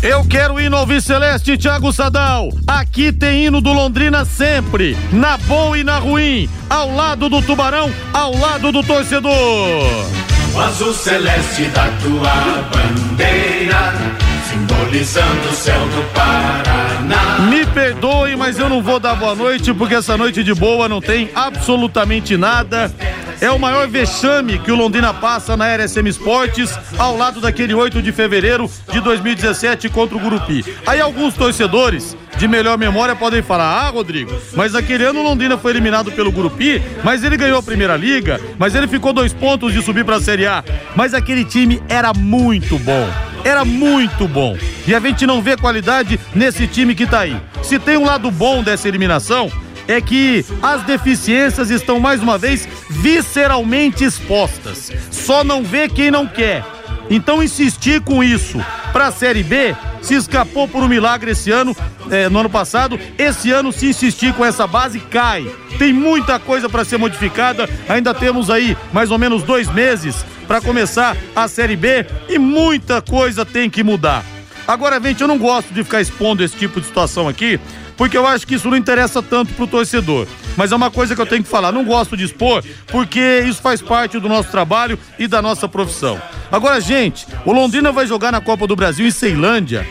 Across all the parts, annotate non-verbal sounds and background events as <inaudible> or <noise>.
Eu quero hino ao Celeste, Thiago Sadal. Aqui tem hino do Londrina sempre, na boa e na ruim, ao lado do Tubarão, ao lado do torcedor. O azul celeste da tua bandeira, simbolizando o céu do Paraná. Me perdoe, mas eu não vou dar boa noite, porque essa noite de boa não tem absolutamente nada. É o maior vexame que o Londrina passa na RSM Esportes, ao lado daquele 8 de fevereiro de 2017 contra o Gurupi. Aí alguns torcedores de melhor memória podem falar: ah, Rodrigo, mas aquele ano o Londrina foi eliminado pelo Gurupi, mas ele ganhou a primeira liga, mas ele ficou dois pontos de subir para a Série A. Mas aquele time era muito bom. Era muito bom. E a gente não vê qualidade nesse time que tá aí. Se tem um lado bom dessa eliminação, é que as deficiências estão mais uma vez visceralmente expostas. Só não vê quem não quer. Então insistir com isso para a Série B se escapou por um milagre esse ano, eh, no ano passado. Esse ano, se insistir com essa base, cai. Tem muita coisa para ser modificada. Ainda temos aí mais ou menos dois meses para começar a Série B e muita coisa tem que mudar. Agora, gente, eu não gosto de ficar expondo esse tipo de situação aqui, porque eu acho que isso não interessa tanto pro torcedor. Mas é uma coisa que eu tenho que falar, não gosto de expor, porque isso faz parte do nosso trabalho e da nossa profissão. Agora, gente, o Londrina vai jogar na Copa do Brasil em Ceilândia.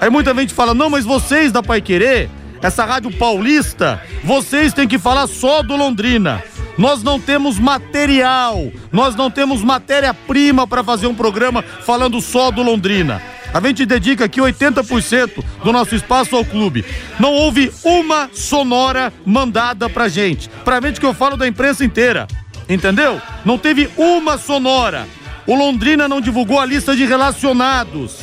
Aí muita gente fala: "Não, mas vocês da Pai Querer, essa rádio paulista, vocês têm que falar só do Londrina. Nós não temos material, nós não temos matéria-prima para fazer um programa falando só do Londrina. A gente dedica aqui 80% do nosso espaço ao clube. Não houve uma sonora mandada pra gente. Pra gente que eu falo da imprensa inteira. Entendeu? Não teve uma sonora. O Londrina não divulgou a lista de relacionados.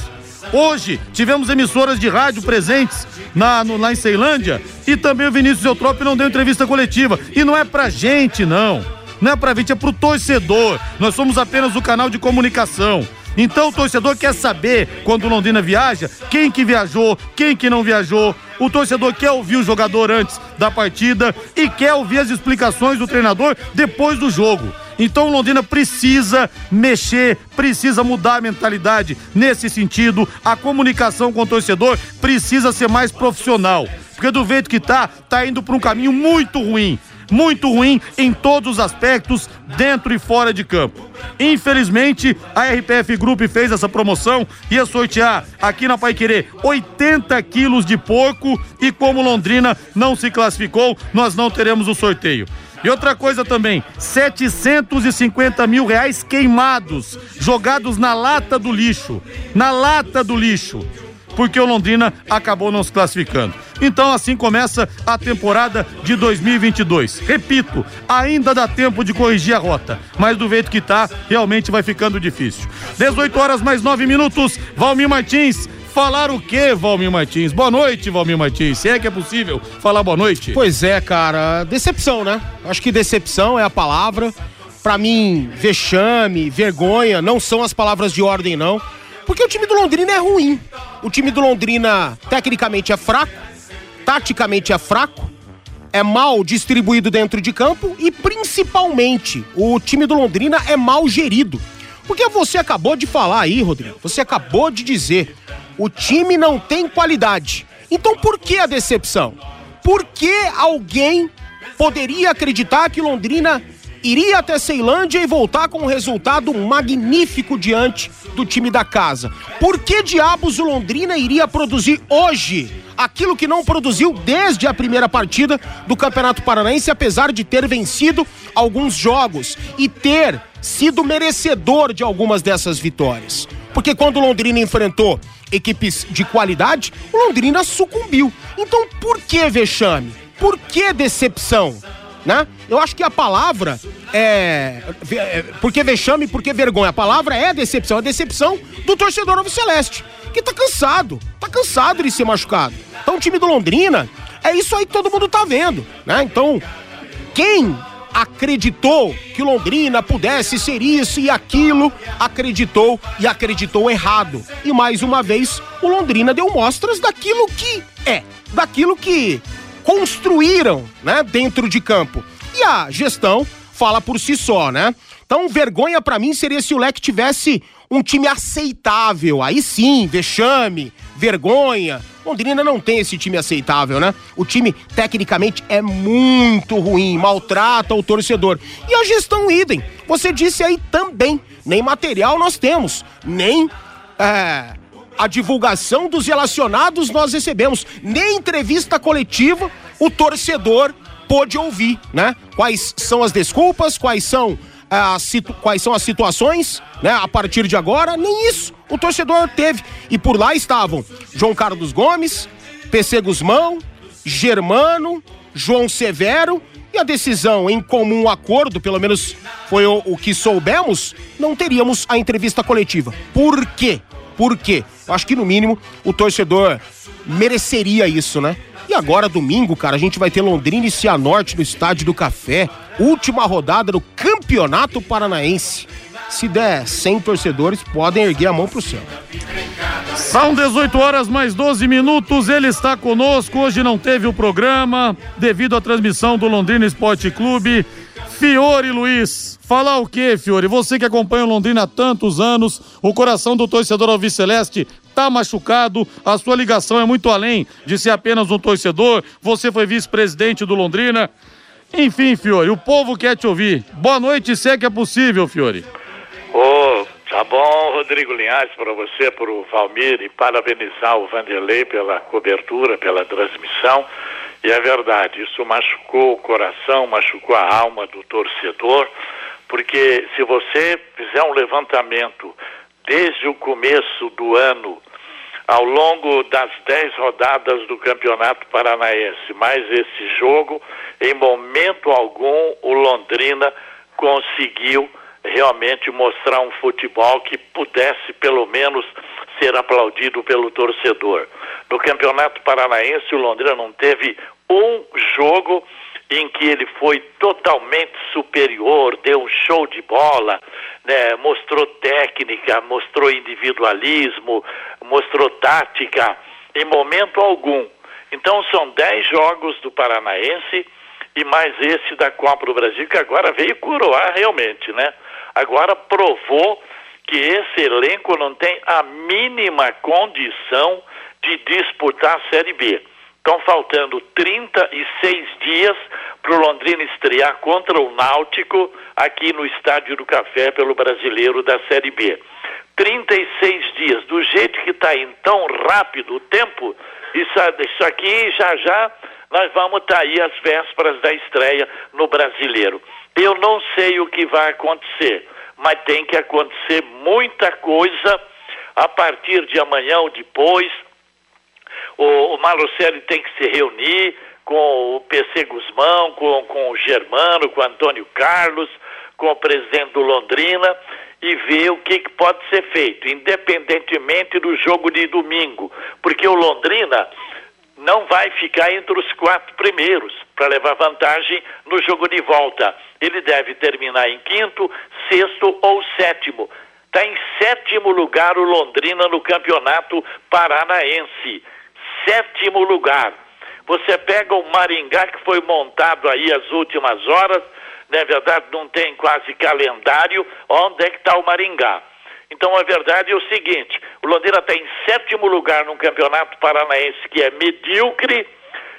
Hoje tivemos emissoras de rádio presentes na, no, lá em Ceilândia e também o Vinícius Eutrópio não deu entrevista coletiva. E não é pra gente, não. Não é pra gente, é pro torcedor. Nós somos apenas o canal de comunicação. Então o torcedor quer saber, quando o Londrina viaja, quem que viajou, quem que não viajou. O torcedor quer ouvir o jogador antes da partida e quer ouvir as explicações do treinador depois do jogo. Então Londrina precisa mexer, precisa mudar a mentalidade nesse sentido. A comunicação com o torcedor precisa ser mais profissional. Porque do jeito que tá, tá indo para um caminho muito ruim muito ruim em todos os aspectos, dentro e fora de campo. Infelizmente, a RPF Group fez essa promoção, ia sortear aqui na Paiquerê 80 quilos de porco e como Londrina não se classificou, nós não teremos o sorteio. E outra coisa também, 750 mil reais queimados, jogados na lata do lixo. Na lata do lixo porque o Londrina acabou não se classificando. Então assim começa a temporada de 2022. Repito, ainda dá tempo de corrigir a rota, mas do jeito que tá, realmente vai ficando difícil. 18 horas mais 9 minutos, Valmir Martins, falar o quê, Valmir Martins? Boa noite, Valmir Martins. Se é que é possível falar boa noite. Pois é, cara. Decepção, né? Acho que decepção é a palavra. Pra mim, vexame, vergonha, não são as palavras de ordem, não. Porque o time do Londrina é ruim. O time do Londrina, tecnicamente, é fraco, taticamente é fraco, é mal distribuído dentro de campo e, principalmente, o time do Londrina é mal gerido. Porque você acabou de falar aí, Rodrigo, você acabou de dizer, o time não tem qualidade. Então por que a decepção? Por que alguém poderia acreditar que Londrina iria até Ceilândia e voltar com um resultado magnífico diante do time da casa. Por que diabos o Londrina iria produzir hoje aquilo que não produziu desde a primeira partida do Campeonato Paranaense, apesar de ter vencido alguns jogos e ter sido merecedor de algumas dessas vitórias? Porque quando o Londrina enfrentou equipes de qualidade, o Londrina sucumbiu. Então por que vexame? Por que decepção? né? Eu acho que a palavra é, é. Porque vexame, porque vergonha. A palavra é decepção. A decepção do torcedor Alves Celeste, que tá cansado. Tá cansado de ser machucado. Então o time do Londrina é isso aí que todo mundo tá vendo, né? Então, quem acreditou que Londrina pudesse ser isso e aquilo, acreditou e acreditou errado. E mais uma vez, o Londrina deu mostras daquilo que é, daquilo que construíram, né, dentro de campo. E a gestão fala por si só, né? Então, vergonha para mim seria se o Leque tivesse um time aceitável. Aí sim, vexame, vergonha. Londrina não tem esse time aceitável, né? O time, tecnicamente, é muito ruim, maltrata o torcedor. E a gestão idem. Você disse aí também. Nem material nós temos, nem é, a divulgação dos relacionados nós recebemos, nem entrevista coletiva o torcedor pôde ouvir, né? Quais são as desculpas, quais são quais são as situações, né? A partir de agora, nem isso o torcedor teve. E por lá estavam João Carlos Gomes, PC Guzmão, Germano, João Severo e a decisão em comum acordo, pelo menos foi o, o que soubemos, não teríamos a entrevista coletiva. Por quê? Por quê? Eu acho que no mínimo o torcedor mereceria isso, né? E agora, domingo, cara, a gente vai ter Londrina e Cianorte no Estádio do Café. Última rodada do Campeonato Paranaense. Se der 100 torcedores, podem erguer a mão pro céu. São 18 horas mais 12 minutos. Ele está conosco. Hoje não teve o programa devido à transmissão do Londrina Esporte Clube. Fiore Luiz, falar o que, Fiore? Você que acompanha o Londrina há tantos anos, o coração do torcedor Alves Celeste tá machucado, a sua ligação é muito além de ser apenas um torcedor, você foi vice-presidente do Londrina. Enfim, Fiore, o povo quer te ouvir. Boa noite, se é que é possível, Fiore. Ô, oh, tá bom, Rodrigo Linhares, para você, para o Valmir, e parabenizar o Vanderlei pela cobertura, pela transmissão. E é verdade, isso machucou o coração, machucou a alma do torcedor, porque se você fizer um levantamento desde o começo do ano ao longo das dez rodadas do Campeonato Paranaense, mais esse jogo, em momento algum o Londrina conseguiu realmente mostrar um futebol que pudesse pelo menos ser aplaudido pelo torcedor. No Campeonato Paranaense, o Londrina não teve um jogo em que ele foi totalmente superior, deu um show de bola, né, mostrou técnica, mostrou individualismo, mostrou tática, em momento algum. Então são dez jogos do Paranaense e mais esse da Copa do Brasil, que agora veio coroar realmente, né? Agora provou que esse elenco não tem a mínima condição de disputar a Série B. Estão faltando 36 dias para o Londrina estrear contra o Náutico aqui no Estádio do Café pelo Brasileiro da Série B. 36 dias, do jeito que está indo tão rápido o tempo, isso, isso aqui já já nós vamos estar tá aí às vésperas da estreia no Brasileiro. Eu não sei o que vai acontecer, mas tem que acontecer muita coisa a partir de amanhã ou depois o, o Malucelli tem que se reunir com o PC Guzmão, com, com o Germano, com o Antônio Carlos, com o presidente do Londrina e ver o que, que pode ser feito, independentemente do jogo de domingo, porque o Londrina não vai ficar entre os quatro primeiros para levar vantagem no jogo de volta. Ele deve terminar em quinto, sexto ou sétimo. Está em sétimo lugar o Londrina no campeonato paranaense sétimo lugar. Você pega o Maringá, que foi montado aí as últimas horas, na verdade não tem quase calendário, onde é que está o Maringá? Então a verdade é o seguinte: o Londrina está em sétimo lugar num campeonato paranaense que é medíocre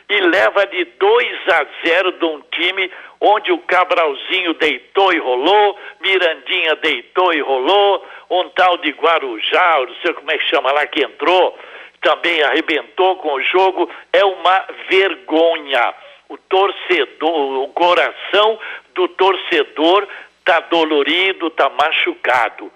e leva de 2 a 0 de um time onde o Cabralzinho deitou e rolou, Mirandinha deitou e rolou, um tal de Guarujá, não sei como é que chama lá, que entrou, também arrebentou com o jogo, é uma vergonha. O torcedor, o coração do torcedor está dolorido, está machucado.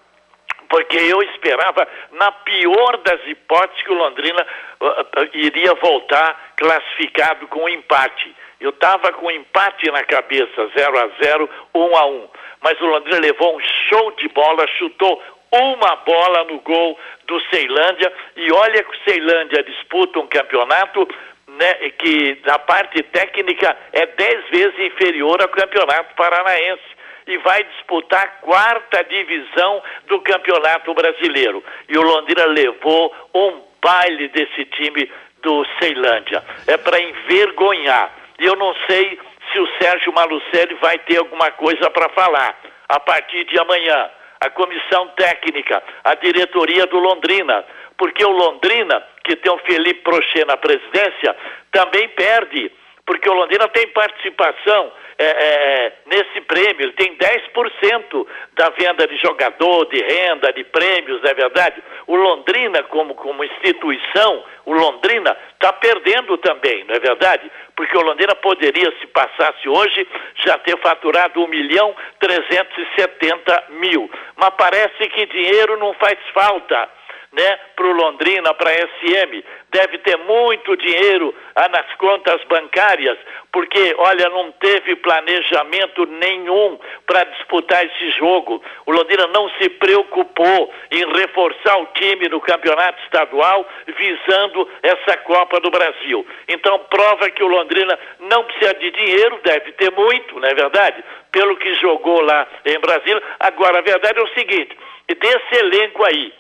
Porque eu esperava, na pior das hipóteses, que o Londrina uh, uh, iria voltar classificado com empate. Eu estava com empate na cabeça, 0 a 0 1 a 1 Mas o Londrina levou um show de bola, chutou uma bola no gol do Ceilândia. E olha que o Ceilândia disputa um campeonato né, que da parte técnica é dez vezes inferior ao Campeonato Paranaense e vai disputar a quarta divisão do Campeonato Brasileiro. E o Londrina levou um baile desse time do Ceilândia. É para envergonhar. E eu não sei se o Sérgio Malucelli vai ter alguma coisa para falar a partir de amanhã. A comissão técnica, a diretoria do Londrina, porque o Londrina, que tem o Felipe Prochet na presidência, também perde, porque o Londrina tem participação é, é, nesse prêmio, ele tem 10% da venda de jogador, de renda, de prêmios, não é verdade? O Londrina, como, como instituição, o Londrina está perdendo também, não é verdade? Porque o Londrina poderia, se passasse hoje, já ter faturado 1 milhão 370 mil. Mas parece que dinheiro não faz falta né, para o Londrina, para a SM. Deve ter muito dinheiro ah, nas contas bancárias, porque, olha, não teve planejamento nenhum para disputar esse jogo. O Londrina não se preocupou em reforçar o time no campeonato estadual, visando essa Copa do Brasil. Então, prova que o Londrina não precisa de dinheiro, deve ter muito, não é verdade? Pelo que jogou lá em Brasília. Agora, a verdade é o seguinte: desse elenco aí,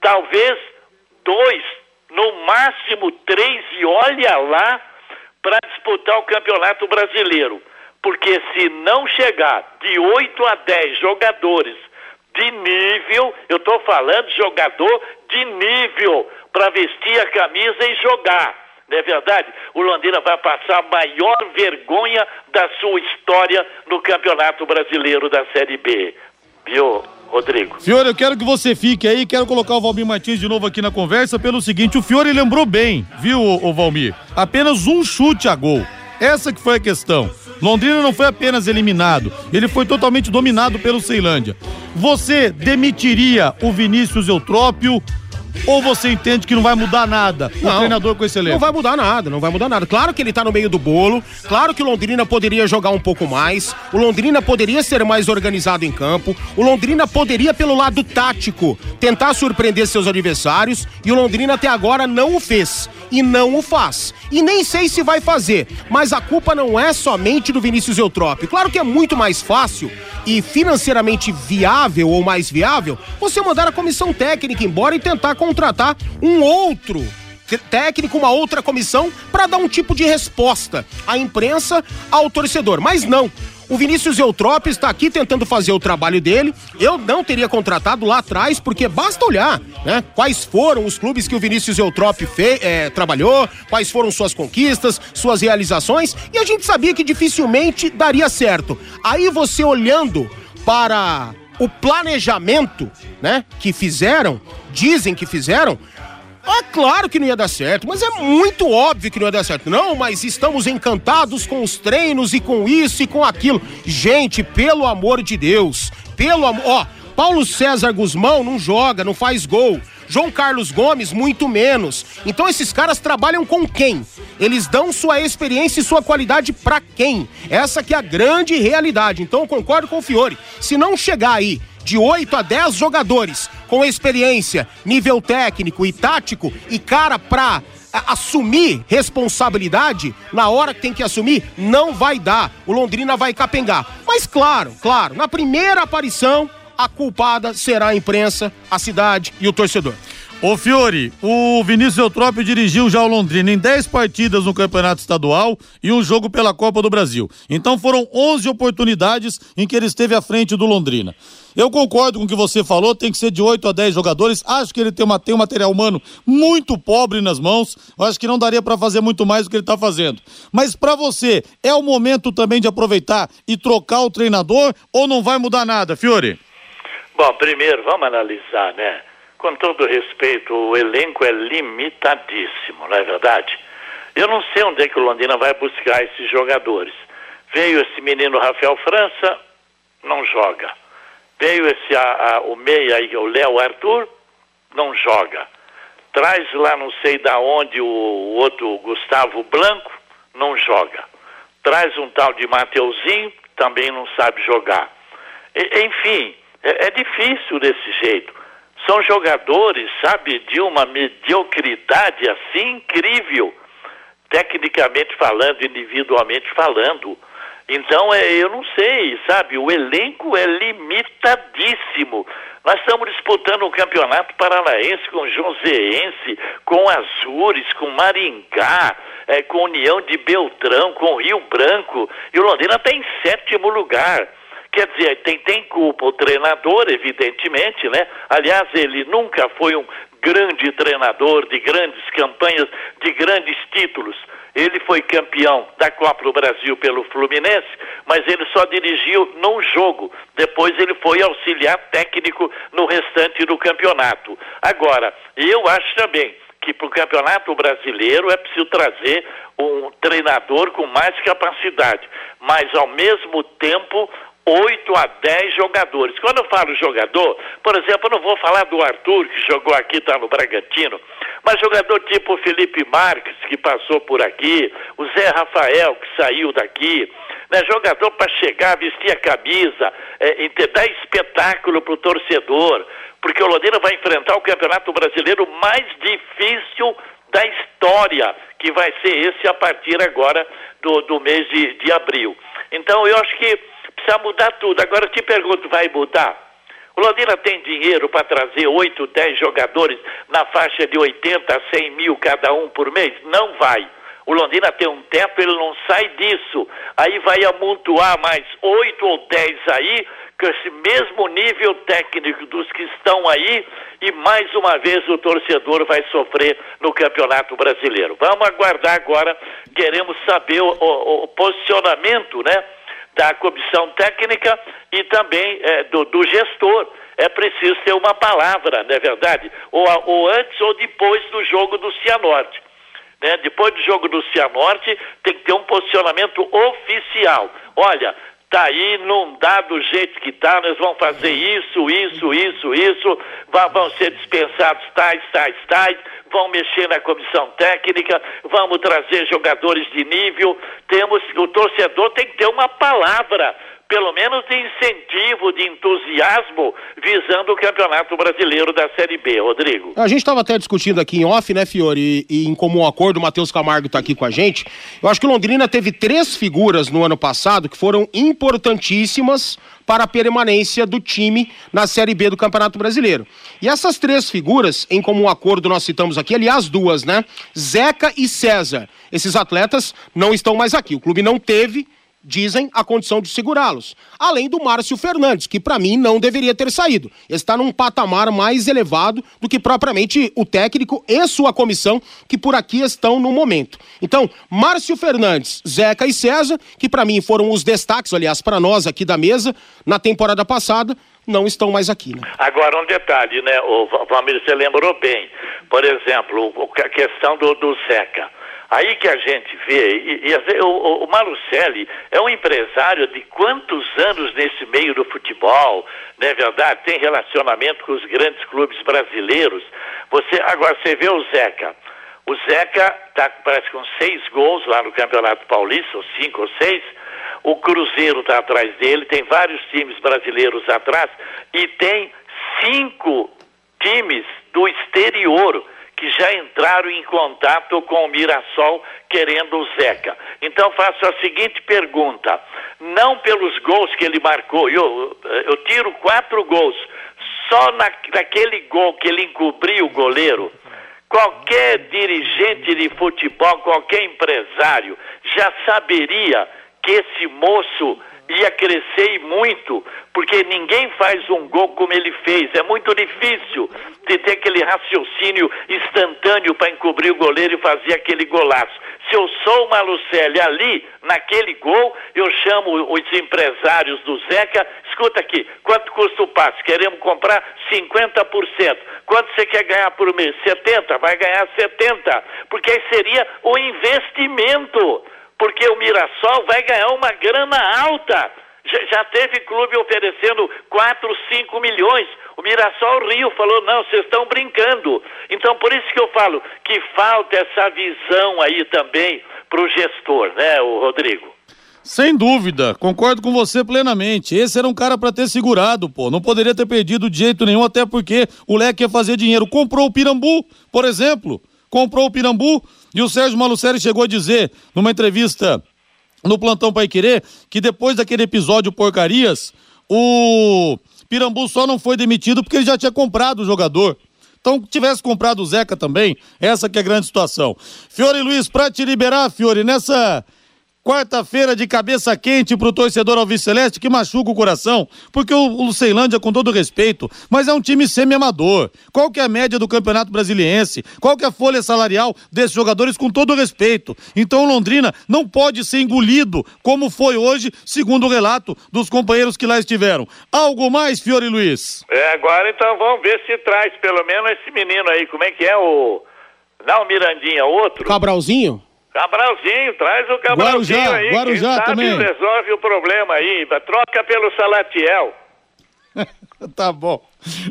talvez dois, no máximo três, e olha lá, para disputar o Campeonato Brasileiro. Porque se não chegar de 8 a 10 jogadores de nível, eu estou falando de jogador de nível, para vestir a camisa e jogar. Não é verdade? O Londrina vai passar a maior vergonha da sua história no Campeonato Brasileiro da Série B. Viu? Rodrigo. Fiore, eu quero que você fique aí, quero colocar o Valmir Martins de novo aqui na conversa pelo seguinte, o Fiore lembrou bem, viu, o Valmir? Apenas um chute a gol. Essa que foi a questão. Londrina não foi apenas eliminado, ele foi totalmente dominado pelo Ceilândia. Você demitiria o Vinícius Eutrópio ou você entende que não vai mudar nada o Não. treinador com esse elenco? Não vai mudar nada, não vai mudar nada. Claro que ele tá no meio do bolo, claro que o Londrina poderia jogar um pouco mais, o Londrina poderia ser mais organizado em campo, o Londrina poderia, pelo lado tático, tentar surpreender seus adversários, e o Londrina até agora não o fez. E não o faz. E nem sei se vai fazer, mas a culpa não é somente do Vinícius Eutrópio. Claro que é muito mais fácil e financeiramente viável ou mais viável você mandar a comissão técnica embora e tentar contratar um outro técnico, uma outra comissão para dar um tipo de resposta à imprensa, ao torcedor. Mas não. O Vinícius Eutrópio está aqui tentando fazer o trabalho dele. Eu não teria contratado lá atrás, porque basta olhar, né? Quais foram os clubes que o Vinícius fe- eh, trabalhou, quais foram suas conquistas, suas realizações, e a gente sabia que dificilmente daria certo. Aí você olhando para o planejamento, né, que fizeram, dizem que fizeram, é claro que não ia dar certo, mas é muito óbvio que não ia dar certo. Não, mas estamos encantados com os treinos e com isso e com aquilo. Gente, pelo amor de Deus, pelo amor. Ó, Paulo César Guzmão não joga, não faz gol. João Carlos Gomes, muito menos. Então esses caras trabalham com quem? Eles dão sua experiência e sua qualidade pra quem? Essa que é a grande realidade. Então eu concordo com o Fiore. Se não chegar aí de 8 a 10 jogadores com experiência, nível técnico e tático e cara pra a- assumir responsabilidade na hora que tem que assumir, não vai dar. O Londrina vai capengar. Mas claro, claro, na primeira aparição, a culpada será a imprensa, a cidade e o torcedor. Ô Fiore, o Vinícius Eutrópio dirigiu já o Londrina em 10 partidas no Campeonato Estadual e um jogo pela Copa do Brasil. Então foram 11 oportunidades em que ele esteve à frente do Londrina. Eu concordo com o que você falou, tem que ser de 8 a 10 jogadores. Acho que ele tem, uma, tem um material humano muito pobre nas mãos. Acho que não daria para fazer muito mais do que ele tá fazendo. Mas para você, é o momento também de aproveitar e trocar o treinador ou não vai mudar nada, Fiore? Bom, primeiro, vamos analisar, né? Com todo respeito, o elenco é limitadíssimo, não é verdade? Eu não sei onde é que o Londrina vai buscar esses jogadores. Veio esse menino Rafael França, não joga. Veio esse a, a- o meia aí, o Léo Arthur, não joga. Traz lá não sei da onde o, o outro Gustavo Blanco, não joga. Traz um tal de Mateuzinho, também não sabe jogar. E- enfim, é, é difícil desse jeito. São jogadores, sabe, de uma mediocridade assim incrível. tecnicamente falando, individualmente falando. Então, é, eu não sei, sabe? O elenco é limitadíssimo. Nós estamos disputando um campeonato paranaense com Joseense, com Azures, com Maringá, é, com União de Beltrão, com Rio Branco. E o Londrina está em sétimo lugar. Quer dizer, tem, tem culpa o treinador, evidentemente, né? Aliás, ele nunca foi um grande treinador de grandes campanhas, de grandes títulos. Ele foi campeão da Copa do Brasil pelo Fluminense, mas ele só dirigiu num jogo. Depois ele foi auxiliar técnico no restante do campeonato. Agora, eu acho também que para o Campeonato Brasileiro é preciso trazer um treinador com mais capacidade, mas ao mesmo tempo 8 a 10 jogadores. Quando eu falo jogador, por exemplo, eu não vou falar do Arthur, que jogou aqui, está no Bragantino, mas jogador tipo Felipe Marques, que passou por aqui, o Zé Rafael, que saiu daqui, né, jogador para chegar, vestir a camisa, é, dar espetáculo para o torcedor, porque o Londrina vai enfrentar o Campeonato Brasileiro mais difícil da história, que vai ser esse a partir agora do, do mês de, de abril. Então, eu acho que precisa mudar tudo. Agora eu te pergunto, vai mudar? O Londrina tem dinheiro para trazer 8, 10 jogadores na faixa de 80 a 100 mil cada um por mês? Não vai. O Londrina tem um teto, ele não sai disso. Aí vai amontoar mais 8 ou 10 aí, com esse mesmo nível técnico dos que estão aí, e mais uma vez o torcedor vai sofrer no Campeonato Brasileiro. Vamos aguardar agora, queremos saber o, o, o posicionamento, né? Da comissão técnica e também é, do, do, gestor. É preciso ter uma palavra, não é verdade? Ou, ou antes ou depois do jogo do Cianorte. Né? Depois do jogo do Cianorte, tem que ter um posicionamento oficial. Olha, tá aí, não dá do jeito que tá, nós vamos fazer isso, isso, isso, isso, vão ser dispensados tais, tais, tais, vão mexer na comissão técnica, vamos trazer jogadores de nível. Temos, o torcedor tem que ter uma palavra, pelo menos de incentivo, de entusiasmo, visando o Campeonato Brasileiro da Série B, Rodrigo. A gente estava até discutindo aqui em off, né, Fiore, e, e em comum acordo, o Matheus Camargo está aqui com a gente. Eu acho que o Londrina teve três figuras no ano passado que foram importantíssimas para a permanência do time na Série B do Campeonato Brasileiro. E essas três figuras, em comum acordo, nós citamos aqui, aliás, duas, né? Zeca e César. Esses atletas não estão mais aqui. O clube não teve dizem, a condição de segurá-los. Além do Márcio Fernandes, que para mim não deveria ter saído. Está num patamar mais elevado do que propriamente o técnico e sua comissão, que por aqui estão no momento. Então, Márcio Fernandes, Zeca e César, que para mim foram os destaques, aliás, para nós aqui da mesa, na temporada passada, não estão mais aqui. Né? Agora, um detalhe, né, o Valmir, você lembrou bem. Por exemplo, a questão do, do Zeca. Aí que a gente vê, e, e o, o Malucelli é um empresário de quantos anos nesse meio do futebol, não é verdade? Tem relacionamento com os grandes clubes brasileiros. Você Agora você vê o Zeca. O Zeca está, parece, com seis gols lá no Campeonato Paulista, ou cinco ou seis. O Cruzeiro está atrás dele, tem vários times brasileiros atrás, e tem cinco times do exterior que já entraram em contato com o Mirassol querendo o Zeca. Então faço a seguinte pergunta: não pelos gols que ele marcou, eu, eu tiro quatro gols, só na, naquele gol que ele encobriu o goleiro. Qualquer dirigente de futebol, qualquer empresário já saberia que esse moço ia crescer muito, porque ninguém faz um gol como ele fez. É muito difícil de ter aquele raciocínio instantâneo para encobrir o goleiro e fazer aquele golaço. Se eu sou o Malucelli ali, naquele gol, eu chamo os empresários do Zeca, escuta aqui, quanto custa o passe? Queremos comprar 50%. Quanto você quer ganhar por mês? 70? Vai ganhar 70, porque aí seria o investimento porque o Mirassol vai ganhar uma grana alta. Já, teve clube oferecendo 4, 5 milhões. O Mirassol Rio falou: não, vocês estão brincando. Então, por isso que eu falo que falta essa visão aí também para o gestor, né, o Rodrigo? Sem dúvida, concordo com você plenamente. Esse era um cara para ter segurado, pô. Não poderia ter perdido de jeito nenhum, até porque o Leque ia fazer dinheiro. Comprou o Pirambu, por exemplo. Comprou o Pirambu, E o Sérgio Malucelli chegou a dizer numa entrevista no Plantão Pai Querer que depois daquele episódio Porcarias, o Pirambu só não foi demitido porque ele já tinha comprado o jogador. Então, tivesse comprado o Zeca também, essa que é a grande situação. Fiore Luiz, pra te liberar, Fiore, nessa Quarta-feira de cabeça quente pro torcedor Alves Celeste que machuca o coração, porque o, o Ceilândia, com todo respeito, mas é um time semi-amador. Qual que é a média do Campeonato Brasiliense? Qual que é a folha salarial desses jogadores, com todo respeito? Então o Londrina não pode ser engolido, como foi hoje, segundo o relato dos companheiros que lá estiveram. Algo mais, Fiore Luiz? É, agora então vamos ver se traz pelo menos esse menino aí, como é que é o... Não, Mirandinha, outro? Cabralzinho? Cabralzinho, traz o Cabralzinho Guarujá, aí. Guarujá quem sabe também. resolve o problema aí. Troca pelo Salatiel. <laughs> tá bom.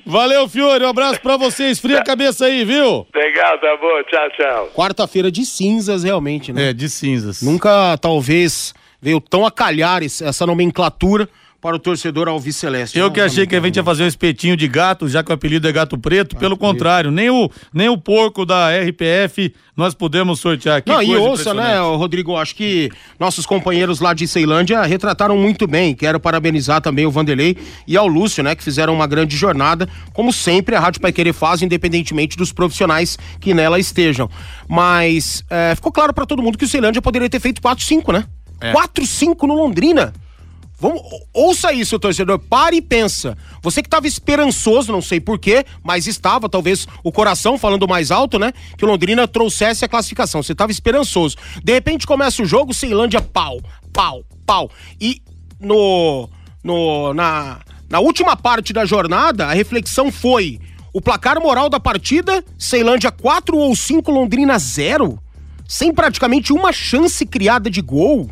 Valeu, Fiore. Um abraço pra você. Esfria a cabeça aí, viu? Legal, tá bom. Tchau, tchau. Quarta-feira de cinzas, realmente, né? É, de cinzas. Nunca, talvez, veio tão a calhar essa nomenclatura para o torcedor Alves Celeste. Eu que achei que a gente ia fazer um espetinho de gato, já que o apelido é gato preto. Pelo contrário, nem o, nem o porco da RPF nós podemos sortear. Que Não, e ouça, né, Rodrigo, acho que nossos companheiros lá de Ceilândia retrataram muito bem. Quero parabenizar também o Vanderlei e ao Lúcio, né, que fizeram uma grande jornada, como sempre a Rádio Pai Querer faz, independentemente dos profissionais que nela estejam. Mas é, ficou claro pra todo mundo que o Ceilândia poderia ter feito 4-5, né? É. 4-5 no Londrina. Vamos, ouça isso, torcedor. Pare e pensa. Você que estava esperançoso, não sei porquê, mas estava, talvez o coração falando mais alto, né? Que o Londrina trouxesse a classificação. Você estava esperançoso. De repente começa o jogo, Ceilândia, pau, pau, pau. E no, no, na, na última parte da jornada, a reflexão foi: o placar moral da partida, Ceilândia 4 ou 5, Londrina 0? Sem praticamente uma chance criada de gol.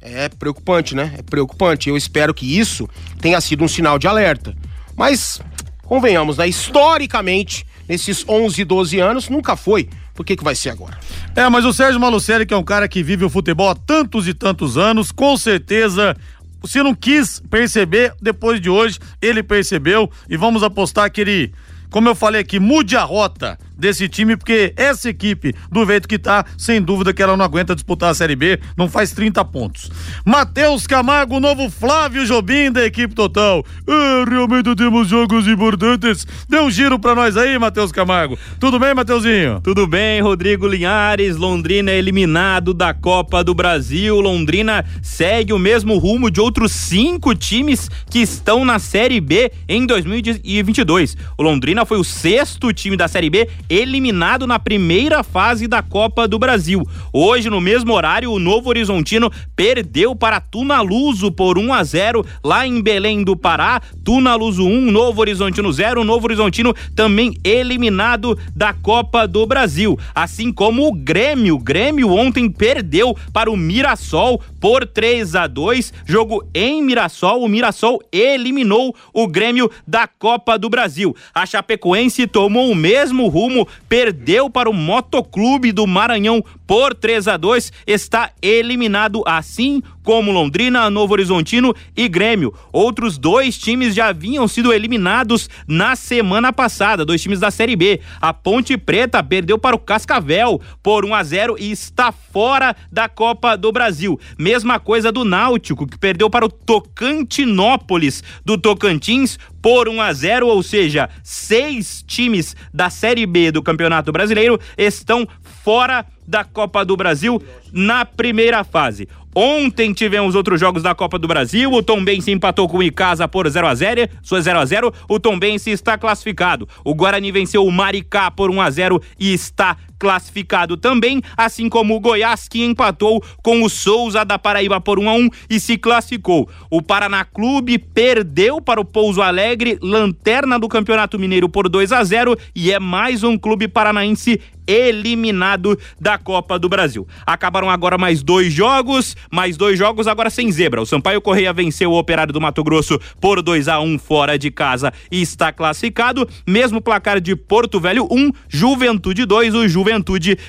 É preocupante, né? É preocupante. Eu espero que isso tenha sido um sinal de alerta. Mas, convenhamos, né? Historicamente, nesses 11, 12 anos, nunca foi. Por que, que vai ser agora? É, mas o Sérgio Malucelli, que é um cara que vive o futebol há tantos e tantos anos, com certeza, se não quis perceber, depois de hoje, ele percebeu e vamos apostar que ele, como eu falei aqui, mude a rota desse time, porque essa equipe, do jeito que tá, sem dúvida que ela não aguenta disputar a Série B, não faz 30 pontos. Matheus Camargo, o novo Flávio Jobim da equipe total. Ah, realmente temos jogos importantes. Dê um giro pra nós aí, Matheus Camargo. Tudo bem, Mateuzinho? Tudo bem, Rodrigo Linhares. Londrina é eliminado da Copa do Brasil. Londrina segue o mesmo rumo de outros cinco times que estão na Série B em 2022. O Londrina foi o sexto time da Série B eliminado na primeira fase da Copa do Brasil. Hoje, no mesmo horário, o Novo Horizontino perdeu para Tunaluso por 1 a 0 lá em Belém do Pará. Tunaluso 1, Novo Horizontino 0. Novo Horizontino também eliminado da Copa do Brasil. Assim como o Grêmio. O Grêmio ontem perdeu para o Mirassol por 3 a 2. Jogo em Mirassol. O Mirassol eliminou o Grêmio da Copa do Brasil. A Chapecoense tomou o mesmo rumo, perdeu para o Motoclube do Maranhão por 3 a 2. Está eliminado assim como Londrina, Novo Horizontino e Grêmio. Outros dois times já haviam sido eliminados na semana passada, dois times da Série B. A Ponte Preta perdeu para o Cascavel por 1 a 0 e está fora da Copa do Brasil. Mesma coisa do Náutico, que perdeu para o Tocantinópolis do Tocantins por 1 a 0, ou seja, seis times da Série B do Campeonato Brasileiro estão fora da Copa do Brasil na primeira fase. Ontem tivemos outros jogos da Copa do Brasil. O Tom se empatou com o Icasa por 0 a 0, sua 0 a 0. O Tom se está classificado. O Guarani venceu o Maricá por 1 a 0 e está classificado também, assim como o Goiás que empatou com o Souza da Paraíba por 1 a 1 e se classificou. O Paraná Clube perdeu para o Pouso Alegre, lanterna do Campeonato Mineiro por 2 a 0 e é mais um clube paranaense eliminado da Copa do Brasil. Acabaram agora mais dois jogos, mais dois jogos agora sem zebra. O Sampaio Correia venceu o Operário do Mato Grosso por 2 a 1 fora de casa e está classificado. Mesmo placar de Porto Velho 1, Juventude 2, o Juventude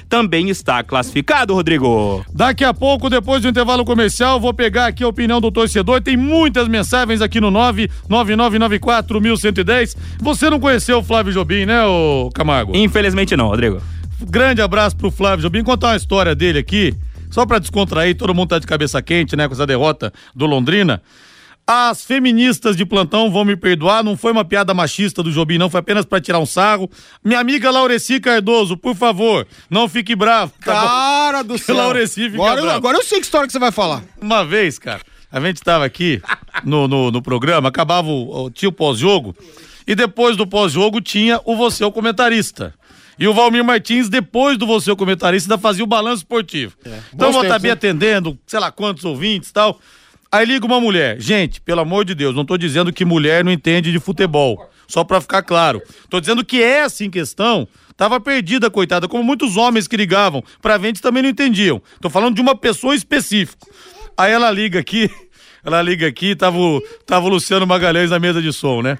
também está classificado, Rodrigo. Daqui a pouco, depois do intervalo comercial, vou pegar aqui a opinião do torcedor. Tem muitas mensagens aqui no 99994 1110. Você não conheceu o Flávio Jobim, né, ô Camargo? Infelizmente não, Rodrigo. grande abraço pro Flávio Jobim. Contar uma história dele aqui, só pra descontrair, todo mundo tá de cabeça quente, né, com essa derrota do Londrina. As feministas de plantão vão me perdoar, não foi uma piada machista do Jobim, não, foi apenas para tirar um sarro. Minha amiga Laureci Cardoso, por favor, não fique bravo. Tá cara do <laughs> céu. Laureci fica agora, bravo. agora eu sei que história que você vai falar. Uma vez, cara, a gente tava aqui no, no, no programa, acabava o, o tinha o pós-jogo, e depois do pós-jogo tinha o Você, o comentarista. E o Valmir Martins, depois do Você, o comentarista, ainda fazia o balanço esportivo. É. Então, eu tá bem atendendo, sei lá quantos ouvintes e tal. Aí liga uma mulher. Gente, pelo amor de Deus, não tô dizendo que mulher não entende de futebol. Só pra ficar claro. Tô dizendo que essa em questão tava perdida, coitada, como muitos homens que ligavam pra ventes também não entendiam. Tô falando de uma pessoa específica. Aí ela liga aqui, <laughs> ela liga aqui, tava, o- tava o Luciano Magalhães na mesa de som, né?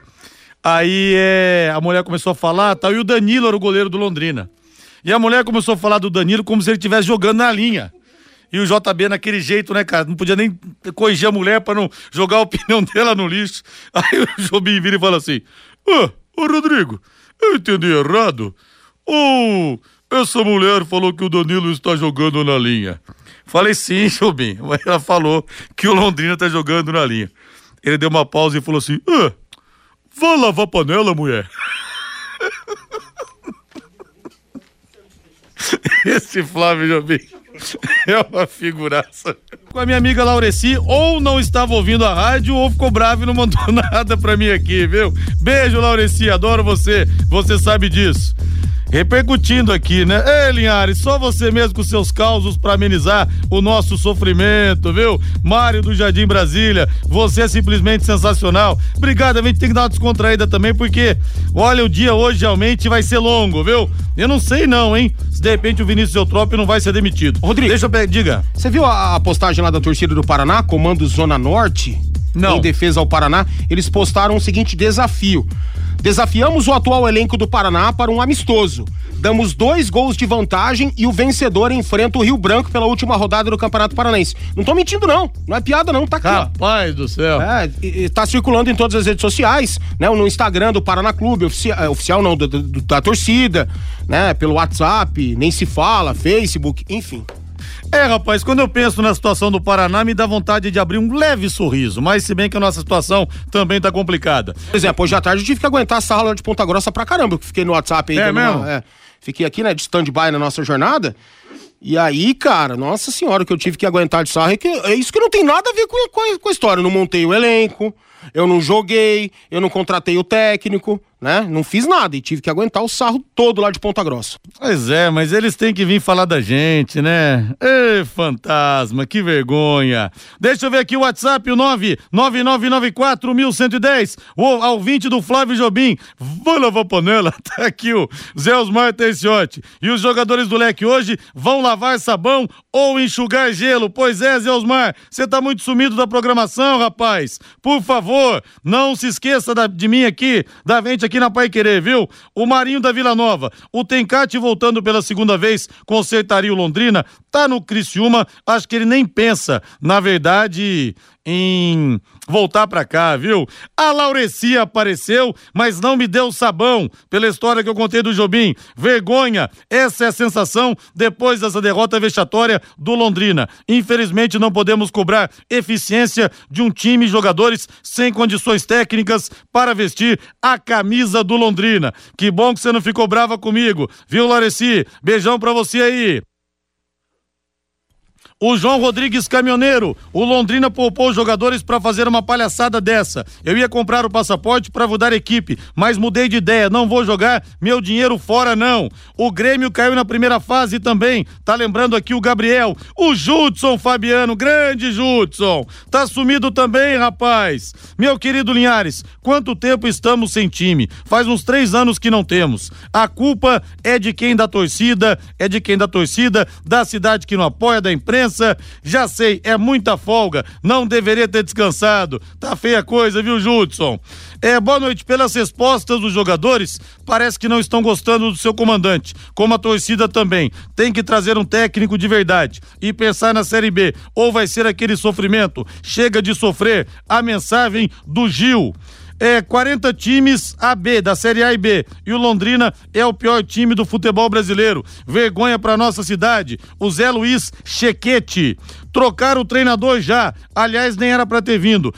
Aí é, a mulher começou a falar, tal, e o Danilo era o goleiro do Londrina. E a mulher começou a falar do Danilo como se ele estivesse jogando na linha. E o JB naquele jeito, né, cara? Não podia nem corrigir a mulher pra não jogar a opinião <laughs> dela no lixo. Aí o Jobim vira e fala assim: Ah, ô Rodrigo, eu entendi errado? Ou essa mulher falou que o Danilo está jogando na linha? Falei sim, Jobim. <laughs> Mas ela falou que o Londrina tá jogando na linha. Ele deu uma pausa e falou assim: Ah, vá lavar panela, mulher. <laughs> Esse Flávio Jobim <laughs> é uma figuraça. Com a minha amiga Laureci, ou não estava ouvindo a rádio, ou ficou bravo e não mandou <laughs> nada pra mim aqui, viu? Beijo, Laureci, adoro você, você sabe disso. Repercutindo aqui, né? Ei, Linhares, só você mesmo com seus causos pra amenizar o nosso sofrimento, viu? Mário do Jardim Brasília, você é simplesmente sensacional. Obrigado, a gente tem que dar uma descontraída também, porque, olha, o dia hoje realmente vai ser longo, viu? Eu não sei não, hein? Se de repente o Vinícius Eutrópio não vai ser demitido. Rodrigo. Deixa eu pe- diga. Você viu a, a postagem lá da torcida do Paraná, Comando Zona Norte? Não. Em defesa ao Paraná, eles postaram o seguinte desafio. Desafiamos o atual elenco do Paraná para um amistoso. Damos dois gols de vantagem e o vencedor enfrenta o Rio Branco pela última rodada do Campeonato Paranaense. Não tô mentindo, não. Não é piada, não. Tá aqui, ó. Rapaz do céu. É, e- e tá circulando em todas as redes sociais, né? No Instagram do Paraná Clube, ofici- eh, oficial não, do- do- da torcida, né? Pelo WhatsApp, nem se fala, Facebook, enfim. É, rapaz, quando eu penso na situação do Paraná, me dá vontade de abrir um leve sorriso, mas se bem que a nossa situação também tá complicada. Por exemplo, hoje à tarde eu tive que aguentar essa aula de Ponta Grossa pra caramba, eu fiquei no WhatsApp aí. É dando uma- mesmo? é, fiquei aqui, né, de stand-by na nossa jornada. E aí, cara, nossa senhora, o que eu tive que aguentar de sarro é, que, é isso que não tem nada a ver com, com, a, com a história. Eu não montei o elenco, eu não joguei, eu não contratei o técnico, né? Não fiz nada e tive que aguentar o sarro todo lá de Ponta Grossa. Pois é, mas eles têm que vir falar da gente, né? Ê, fantasma, que vergonha. Deixa eu ver aqui o WhatsApp, o 999941110, o 20 do Flávio Jobim. Vou lavar panela, <laughs> tá aqui o Zé Osmar Terciotti. E os jogadores do leque hoje vão lavar sabão ou enxugar gelo. Pois é, Zé Osmar, você tá muito sumido da programação, rapaz. Por favor, não se esqueça da- de mim aqui, da gente aqui na Pai Querer, viu? O Marinho da Vila Nova, o Tencate voltando pela segunda vez, consertaria o Londrina, tá no Criciúma, acho que ele nem pensa, na verdade, em voltar pra cá, viu? A Laurecia apareceu, mas não me deu sabão, pela história que eu contei do Jobim. Vergonha, essa é a sensação depois dessa derrota vexatória do Londrina. Infelizmente não podemos cobrar eficiência de um time e jogadores sem condições técnicas para vestir a camisa do Londrina. Que bom que você não ficou brava comigo, viu, Laureci? Beijão pra você aí. O João Rodrigues Caminhoneiro, o Londrina poupou os jogadores para fazer uma palhaçada dessa. Eu ia comprar o passaporte para mudar equipe, mas mudei de ideia, não vou jogar meu dinheiro fora não. O Grêmio caiu na primeira fase também. Tá lembrando aqui o Gabriel, o Judson Fabiano, grande Judson. Tá sumido também, rapaz. Meu querido Linhares, quanto tempo estamos sem time? Faz uns três anos que não temos. A culpa é de quem da torcida, é de quem da torcida, da cidade que não apoia, da imprensa. Já sei, é muita folga. Não deveria ter descansado. Tá feia a coisa, viu, Judson? É, boa noite. Pelas respostas dos jogadores, parece que não estão gostando do seu comandante, como a torcida também. Tem que trazer um técnico de verdade e pensar na Série B. Ou vai ser aquele sofrimento. Chega de sofrer. A mensagem do Gil. É 40 times AB, da Série A e B. E o Londrina é o pior time do futebol brasileiro. Vergonha para nossa cidade. O Zé Luiz Chequete. Trocaram o treinador já. Aliás, nem era para ter vindo.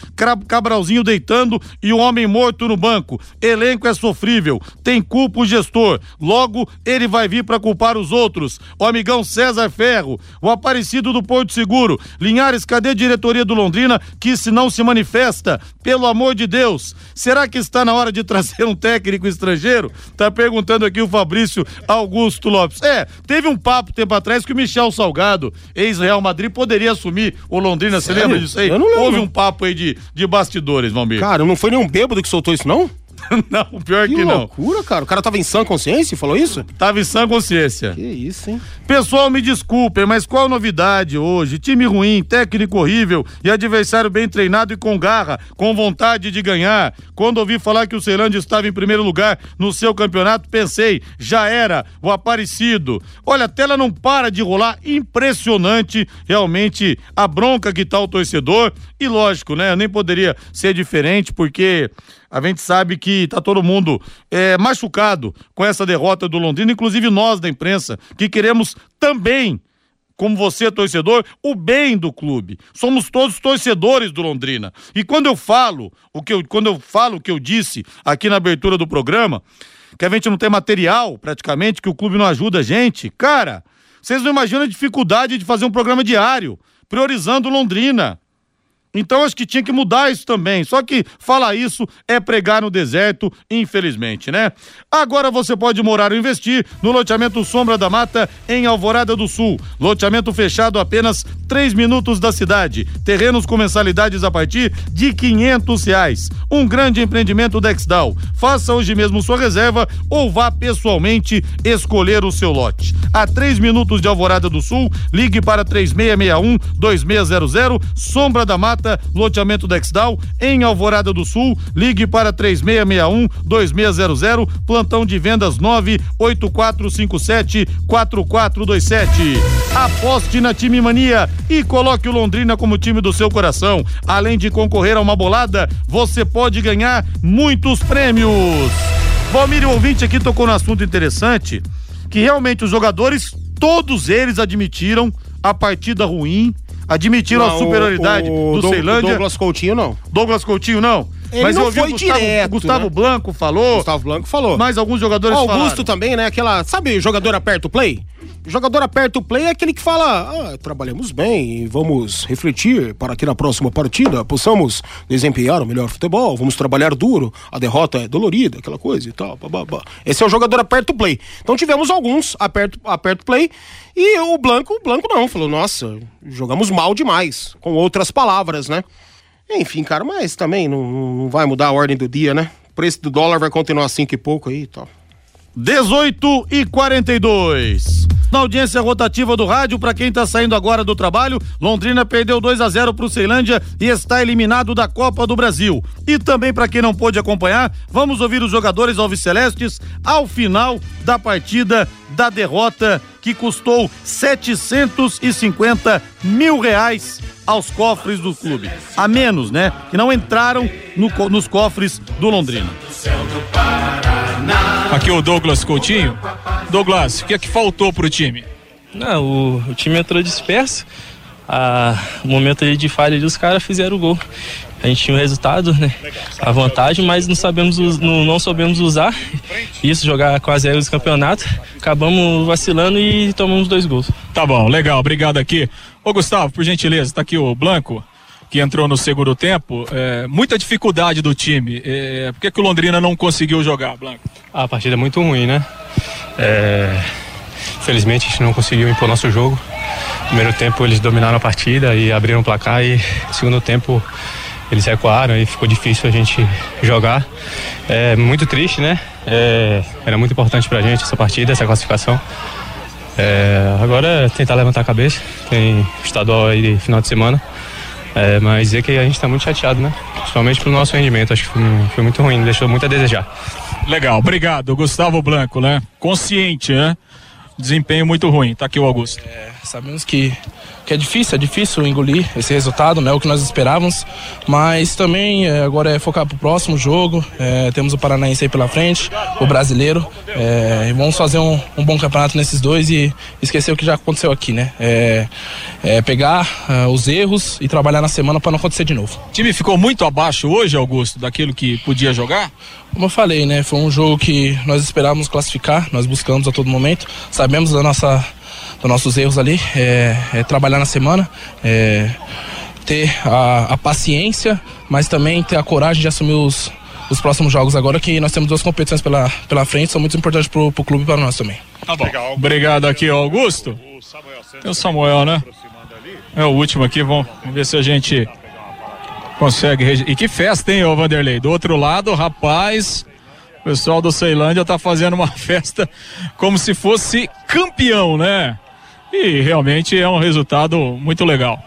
Cabralzinho deitando e o homem morto no banco. Elenco é sofrível. Tem culpa o gestor. Logo, ele vai vir para culpar os outros. O amigão César Ferro, o aparecido do Porto Seguro. Linhares, cadê a diretoria do Londrina que se não se manifesta? Pelo amor de Deus. Será que está na hora de trazer um técnico estrangeiro? Tá perguntando aqui o Fabrício Augusto Lopes. É, teve um papo tempo atrás que o Michel Salgado, ex-Real Madrid, poderia assumir o Londrina. Você lembra disso aí? Eu não lembro. Houve um papo aí de, de bastidores, Valmir. Cara, não foi nenhum bêbado que soltou isso, não? <laughs> não, pior que, Que não. loucura, cara. O cara tava em sã consciência e falou isso? Tava em sã consciência. Que isso, hein? Pessoal, me desculpem, mas qual a novidade hoje? Time ruim, técnico horrível e adversário bem treinado e com garra, com vontade de ganhar. Quando ouvi falar que o Ceilândia estava em primeiro lugar no seu campeonato, pensei, já era, o Aparecido. Olha, a tela não para de rolar, impressionante realmente a bronca que tá o torcedor. E lógico, né? Eu nem poderia ser diferente, porque a gente sabe que tá todo mundo é, machucado com essa derrota do Londrina, inclusive nós da imprensa, que queremos também como você, torcedor, o bem do clube. Somos todos torcedores do Londrina. E quando eu falo o que eu, quando eu falo o que eu disse aqui na abertura do programa, que a gente não tem material, praticamente, que o clube não ajuda a gente, cara, vocês não imaginam a dificuldade de fazer um programa diário, priorizando Londrina. Então acho que tinha que mudar isso também. Só que falar isso é pregar no deserto, infelizmente, né? Agora você pode morar ou investir no loteamento Sombra da Mata em Alvorada do Sul. Loteamento fechado a apenas três minutos da cidade. Terrenos com mensalidades a partir de quinhentos reais. Um grande empreendimento Dexdal. Faça hoje mesmo sua reserva ou vá pessoalmente escolher o seu lote. A três minutos de Alvorada do Sul, ligue para 3661 2600 Sombra da Mata loteamento Dexdal, em Alvorada do Sul. Ligue para 3661 2600, plantão de vendas 98457 4427. Aposte na Time Mania e coloque o Londrina como time do seu coração. Além de concorrer a uma bolada, você pode ganhar muitos prêmios. Valmir, o ouvinte aqui tocou no assunto interessante, que realmente os jogadores, todos eles admitiram a partida ruim, admitiram Não, a superioridade o- o do Doug- Ceilândia. Douglas Coutinho, não. Douglas Coutinho não. Ele Mas não eu ouvi foi o Gustavo, direto, Gustavo né? Blanco falou. Gustavo Blanco falou. Mais alguns jogadores O Augusto falaram. também, né? Aquela. Sabe, jogador aperta o play? Jogador aperta o play é aquele que fala: ah, trabalhamos bem, vamos refletir para que na próxima partida possamos desempenhar o melhor futebol, vamos trabalhar duro, a derrota é dolorida, aquela coisa e tal. Esse é o jogador aperta o play. Então tivemos alguns aperta, aperta o play e o Blanco, o Blanco não, falou: nossa, jogamos mal demais, com outras palavras, né? Enfim, cara, mas também não, não vai mudar a ordem do dia, né? O preço do dólar vai continuar cinco e pouco aí e tal. 18 e 42. Na audiência rotativa do rádio, para quem tá saindo agora do trabalho, Londrina perdeu 2 a 0 pro Ceilândia e está eliminado da Copa do Brasil. E também para quem não pôde acompanhar, vamos ouvir os jogadores alvicelestes ao final da partida da derrota que custou 750 mil reais aos cofres do clube. A menos, né? Que não entraram no nos cofres do Londrina. Aqui o Douglas Coutinho. Douglas, o que é que faltou pro time? Não, o, o time entrou disperso. A, no momento ali de falha ali, os caras fizeram o gol. A gente tinha o resultado, né? A vantagem, mas não sabemos, não, não soubemos usar isso, jogar quase aí os campeonatos. Acabamos vacilando e tomamos dois gols. Tá bom, legal, obrigado aqui. Ô Gustavo, por gentileza, tá aqui o Blanco, que entrou no segundo tempo. É, muita dificuldade do time. É, por que, que o Londrina não conseguiu jogar, Blanco? A partida é muito ruim, né? É, Infelizmente a gente não conseguiu impor nosso jogo. Primeiro tempo eles dominaram a partida e abriram o placar e segundo tempo eles recuaram e ficou difícil a gente jogar. É muito triste, né? É, era muito importante pra gente essa partida, essa classificação. É, agora é tentar levantar a cabeça. Tem estadual aí final de semana. É, mas dizer que a gente está muito chateado, né? Principalmente pelo nosso rendimento. Acho que foi, foi muito ruim, deixou muito a desejar. Legal, obrigado. Gustavo Blanco, né? Consciente, né? Desempenho muito ruim. Tá aqui o Augusto. Sabemos que, que é difícil, é difícil engolir esse resultado, não é o que nós esperávamos, mas também é, agora é focar pro próximo jogo. É, temos o Paranaense aí pela frente, o brasileiro. É, e vamos fazer um, um bom campeonato nesses dois e esquecer o que já aconteceu aqui, né? É, é pegar ah, os erros e trabalhar na semana para não acontecer de novo. O time ficou muito abaixo hoje, Augusto, daquilo que podia jogar? Como eu falei, né? Foi um jogo que nós esperávamos classificar, nós buscamos a todo momento, sabemos da nossa, dos nossos erros ali, é, é trabalhar na semana, é, ter a, a paciência, mas também ter a coragem de assumir os, os próximos jogos agora, que nós temos duas competições pela, pela frente, são muito importantes pro, pro clube e para nós também. Tá bom. Obrigado aqui, Augusto. Tem o Samuel, né? É o último aqui, vamos, vamos ver se a gente consegue. E que festa, hein, ô Vanderlei? Do outro lado, rapaz, o pessoal do Ceilândia tá fazendo uma <laughs> festa como se fosse campeão, né? E realmente é um resultado muito legal.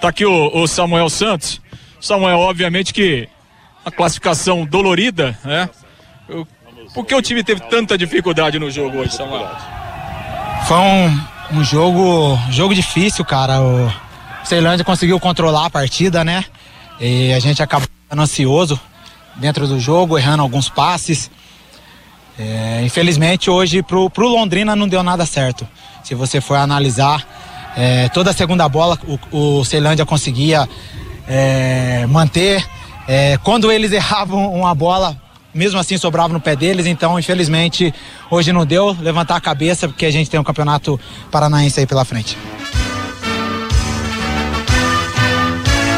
Tá aqui o, o Samuel Santos. Samuel, obviamente que a classificação dolorida, né? Por que o time teve tanta dificuldade no jogo hoje, Samuel? Foi um, um jogo, jogo difícil, cara. O Ceilândia conseguiu controlar a partida, né? E a gente acabou ficando ansioso dentro do jogo, errando alguns passes. É, infelizmente hoje pro, pro Londrina não deu nada certo. Se você for analisar, é, toda a segunda bola o, o Ceilândia conseguia é, manter. É, quando eles <laughs> erravam uma bola, mesmo assim sobrava no pé deles. Então, infelizmente, hoje não deu. Levantar a cabeça porque a gente tem um campeonato paranaense aí pela frente.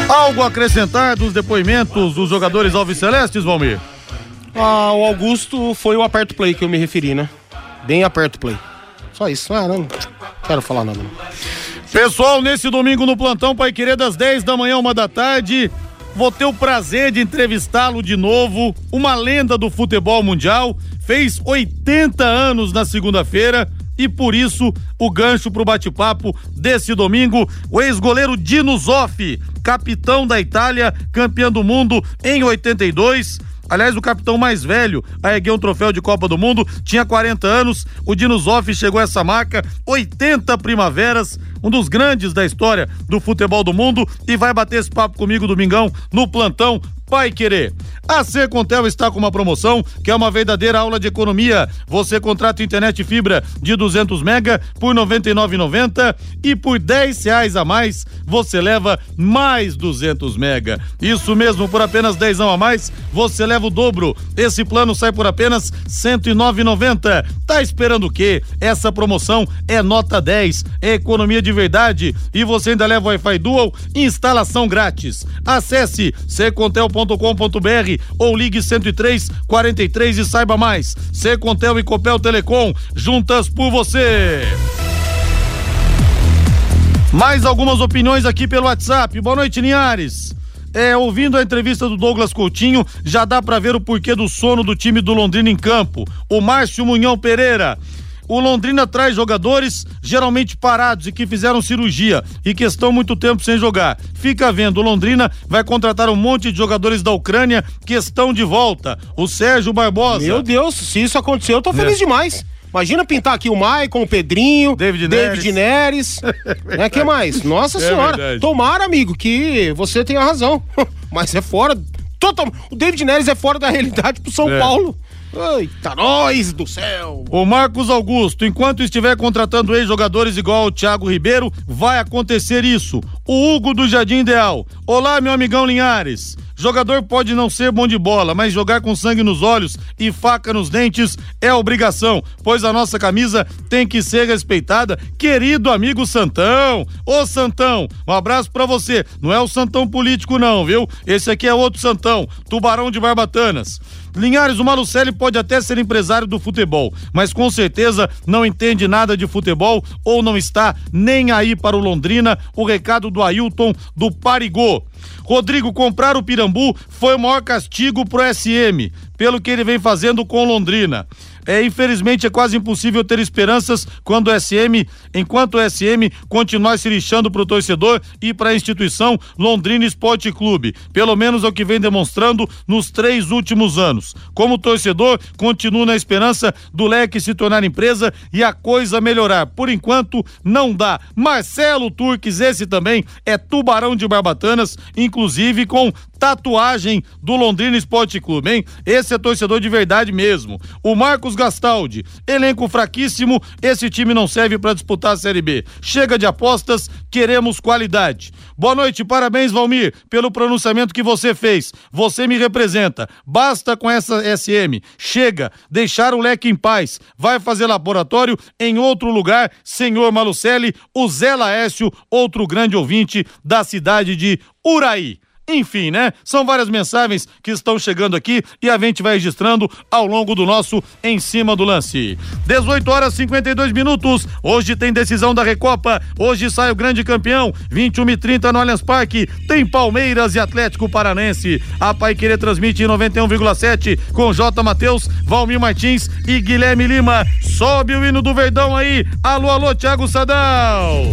Algo a acrescentar dos depoimentos dos jogadores Alves Celestes, Valmir? Ah, o Augusto foi o aperto play que eu me referi, né? Bem aperto play. Só isso. Ah, não quero falar nada. Pessoal, nesse domingo no plantão Pai Querer das 10 da manhã, uma da tarde, vou ter o prazer de entrevistá-lo de novo, uma lenda do futebol mundial, fez 80 anos na segunda-feira e por isso o gancho pro bate-papo desse domingo, o ex-goleiro Dino Zoff, capitão da Itália, campeão do mundo em 82. Aliás, o capitão mais velho a erguer um troféu de Copa do Mundo tinha 40 anos. O Dino Zoff chegou a essa marca, 80 primaveras, um dos grandes da história do futebol do mundo e vai bater esse papo comigo domingão no plantão Pai Querer. A Secontel está com uma promoção que é uma verdadeira aula de economia. Você contrata internet fibra de 200 mega por R$ 99,90 e por 10 reais a mais você leva mais 200 mega. Isso mesmo, por apenas 10 a mais você leva o dobro. Esse plano sai por apenas R$ 109,90. Tá esperando o quê? Essa promoção é nota 10, é economia de verdade e você ainda leva Wi-Fi Dual instalação grátis. Acesse secontel.com.br ou ligue 103 43 e saiba mais. Secontel e Copel Telecom, juntas por você. Mais algumas opiniões aqui pelo WhatsApp. Boa noite, Linhares. É, ouvindo a entrevista do Douglas Coutinho, já dá pra ver o porquê do sono do time do Londrina em campo. O Márcio Munhão Pereira. O Londrina traz jogadores geralmente parados e que fizeram cirurgia e que estão muito tempo sem jogar. Fica vendo, o Londrina vai contratar um monte de jogadores da Ucrânia que estão de volta. O Sérgio Barbosa. Meu Deus, se isso aconteceu, eu tô feliz É. demais. Imagina pintar aqui o Maicon, o Pedrinho, David David Neres. <laughs> né, que mais? Nossa É senhora. verdade. Tomara, amigo, que você tenha razão. <laughs> Mas é fora. Total, o David Neres é fora da realidade pro São É. Paulo. Eita, nós do céu. O Marcos Augusto, enquanto estiver contratando ex-jogadores igual o Thiago Ribeiro, vai acontecer isso. O Hugo do Jardim Ideal. Olá, meu amigão Linhares. Jogador pode não ser bom de bola, mas jogar com sangue nos olhos e faca nos dentes é obrigação, pois a nossa camisa tem que ser respeitada. Querido amigo Santão, ô Santão, um abraço pra você. Não é o Santão político não, viu? Esse aqui é outro Santão, Tubarão de Barbatanas. Linhares, o Malucelli pode até ser empresário do futebol, mas com certeza não entende nada de futebol ou não está nem aí para o Londrina. O recado do Ailton do Parigô. Rodrigo, comprar o Pirambu foi o maior castigo pro SM, pelo que ele vem fazendo com Londrina. É, infelizmente é quase impossível ter esperanças quando o SM, enquanto o SM continuar se lixando para o torcedor e para a instituição Londrina Esporte Clube. Pelo menos é o que vem demonstrando nos três últimos anos. Como torcedor, continuo na esperança do leque se tornar empresa e a coisa melhorar. Por enquanto, não dá. Marcelo Turques, esse também é tubarão de barbatanas, inclusive com tatuagem do Londrina Esporte Clube, hein? Esse é torcedor de verdade mesmo. O Marcos Gastaldi, elenco fraquíssimo, esse time não serve para disputar a Série B. Chega de apostas, queremos qualidade. Boa noite, parabéns, Valmir, pelo pronunciamento que você fez. Você me representa. Basta com essa SM. Chega, deixar o leque em paz. Vai fazer laboratório em outro lugar, senhor Malucelli, o Zé Laércio, outro grande ouvinte da cidade de Uraí. Enfim, né? São várias mensagens que estão chegando aqui e a gente vai registrando ao longo do nosso Em Cima do Lance. 18 horas 52 minutos. Hoje tem decisão da Recopa. Hoje sai o grande campeão. 21 e 30 no Allianz Parque. Tem Palmeiras e Atlético Paranense. A Pai Querer transmite em 91,7 com J. Matheus, Valmir Martins e Guilherme Lima. Sobe o hino do Verdão aí. Alô, alô, Thiago Sadal.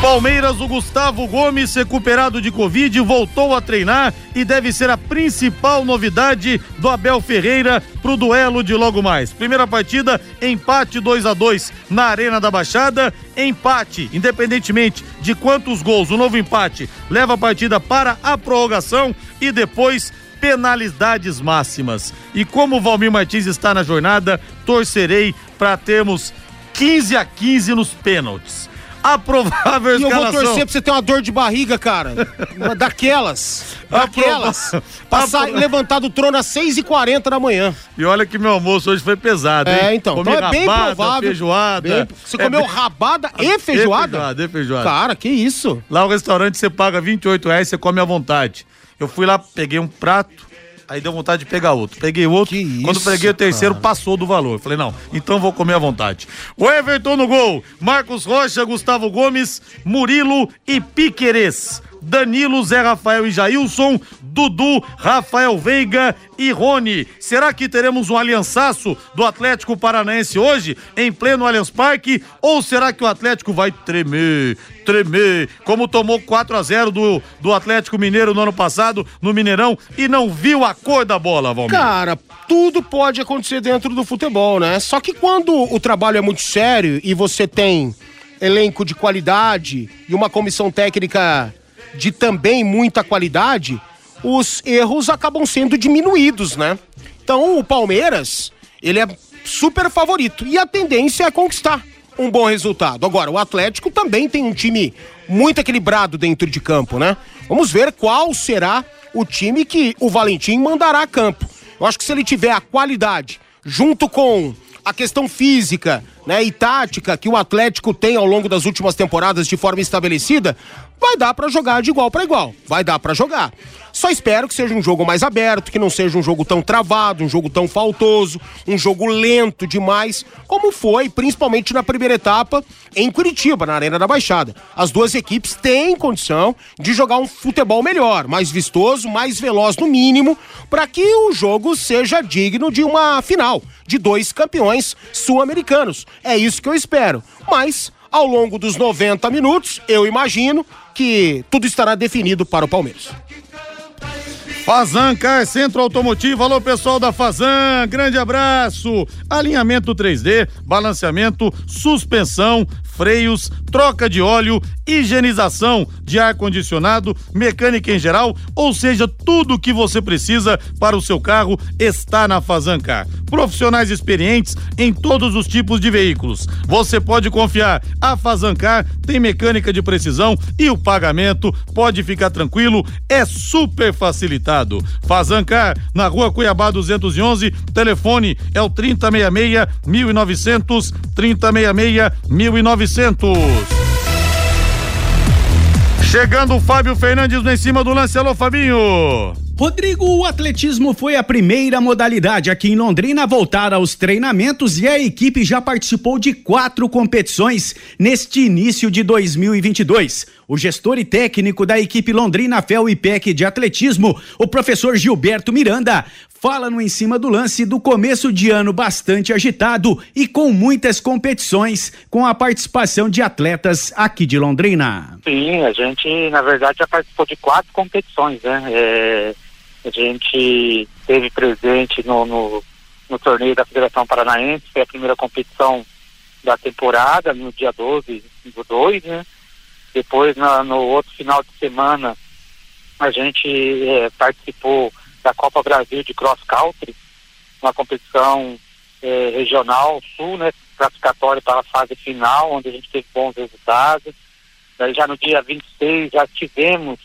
Palmeiras, o Gustavo Gomes, recuperado de Covid, voltou a treinar e deve ser a principal novidade do Abel Ferreira pro duelo de logo mais. Primeira partida, empate 2 a 2 na Arena da Baixada. Empate, independentemente de quantos gols, o novo empate leva a partida para a prorrogação e depois penalidades máximas. E como o Valmir Martins está na jornada, torcerei para termos 15 a 15 nos pênaltis a provável E eu vou torcer pra você ter uma dor de barriga, cara. <laughs> Daquelas. Daquelas. Pra sair, levantar do trono às 6h40 da manhã. E olha que meu almoço hoje foi pesado, hein? É, então. Comi então é bem rabada, provável. feijoada. Bem- você É comeu bem- rabada e feijoada? E feijoada, e feijoada. Cara, que isso? Lá no restaurante você paga 28 reais, você come à vontade. Eu fui lá, peguei um prato, aí deu vontade de pegar outro. Peguei outro, quando isso, peguei o terceiro, passou do valor. Falei, não, então vou comer à vontade. O Everton no gol, Marcos Rocha, Gustavo Gomes, Murilo e Piquerez. Danilo, Zé Rafael e Jailson, Dudu, Rafael Veiga e Rony. Será que teremos um aliançaço do Atlético Paranaense hoje, em pleno Allianz Parque? Ou será que o Atlético vai tremer, tremer, como tomou 4 a 0 do, do Atlético Mineiro no ano passado, no Mineirão, e não viu a cor da bola, Valmir? Cara, tudo pode acontecer dentro do futebol, né? Só que quando o trabalho é muito sério e você tem elenco de qualidade e uma comissão técnica de também muita qualidade, os erros acabam sendo diminuídos, né? Então o Palmeiras, ele é super favorito e a tendência é conquistar um bom resultado. Agora, o Atlético também tem um time muito equilibrado dentro de campo, né? Vamos ver qual será o time que o Valentim mandará a campo. Eu acho que se ele tiver a qualidade junto com a questão física, né, e tática que o Atlético tem ao longo das últimas temporadas de forma estabelecida, vai dar pra jogar de igual pra igual. Vai dar pra jogar. Só espero que seja um jogo mais aberto, que não seja um jogo tão travado, um jogo tão faltoso, um jogo lento demais, como foi principalmente na primeira etapa em Curitiba, na Arena da Baixada. As duas equipes têm condição de jogar um futebol melhor, mais vistoso, mais veloz no mínimo, para que o jogo seja digno de uma final de dois campeões sul-americanos. É isso que eu espero. Mas ao longo dos 90 minutos, eu imagino que tudo estará definido para o Palmeiras. Fazan Car Centro Automotivo, alô pessoal da Fazan, grande abraço. Alinhamento 3D, balanceamento, suspensão, freios, troca de óleo, higienização de ar condicionado, mecânica em geral, ou seja, tudo o que você precisa para o seu carro está na Fazan Car. Profissionais experientes em todos os tipos de veículos. Você pode confiar. A Fazan Car tem mecânica de precisão e o pagamento pode ficar tranquilo, é super facilitado. Fazancar, na rua Cuiabá 211, telefone é o 3066 1900, 3066 1900. Chegando o Fábio Fernandes em cima do lance. Alô, Fabinho. Rodrigo, o atletismo foi a primeira modalidade aqui em Londrina a voltar aos treinamentos e a equipe já participou de quatro competições neste início de 2022. O gestor e técnico da equipe Londrina Fel e PEC de atletismo, o professor Gilberto Miranda, fala no em cima do lance do começo de ano bastante agitado e com muitas competições, com a participação de atletas aqui de Londrina. Sim, a gente, na verdade, já participou de quatro competições, né? É, a gente teve presente no, no, no, torneio da Federação Paranaense, foi a primeira competição da temporada, no dia 12 do 2, né? Depois, na, no outro final de semana, a gente é, participou da Copa Brasil de Cross Country, uma competição é, regional sul, né, classificatória para a fase final, onde a gente teve bons resultados. Já no dia 26 já tivemos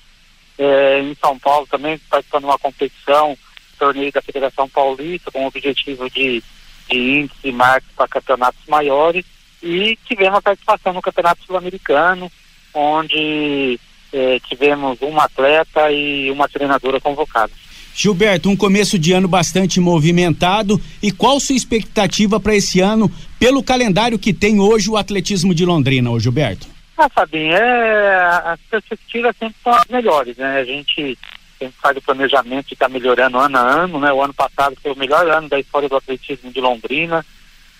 é, em São Paulo também participando de uma competição, torneio da Federação Paulista, com o objetivo de, de índice e marcas para campeonatos maiores. E tivemos a participação no Campeonato Sul-Americano, onde é, tivemos um atleta e uma treinadora convocados. Gilberto, um começo de ano bastante movimentado. E qual sua expectativa para esse ano, pelo calendário que tem hoje o atletismo de Londrina, ô Gilberto? Ah, Fabinho, é, as perspectivas sempre são as melhores, né? A gente sempre faz o planejamento e está melhorando ano a ano, né? O ano passado foi o melhor ano da história do atletismo de Londrina,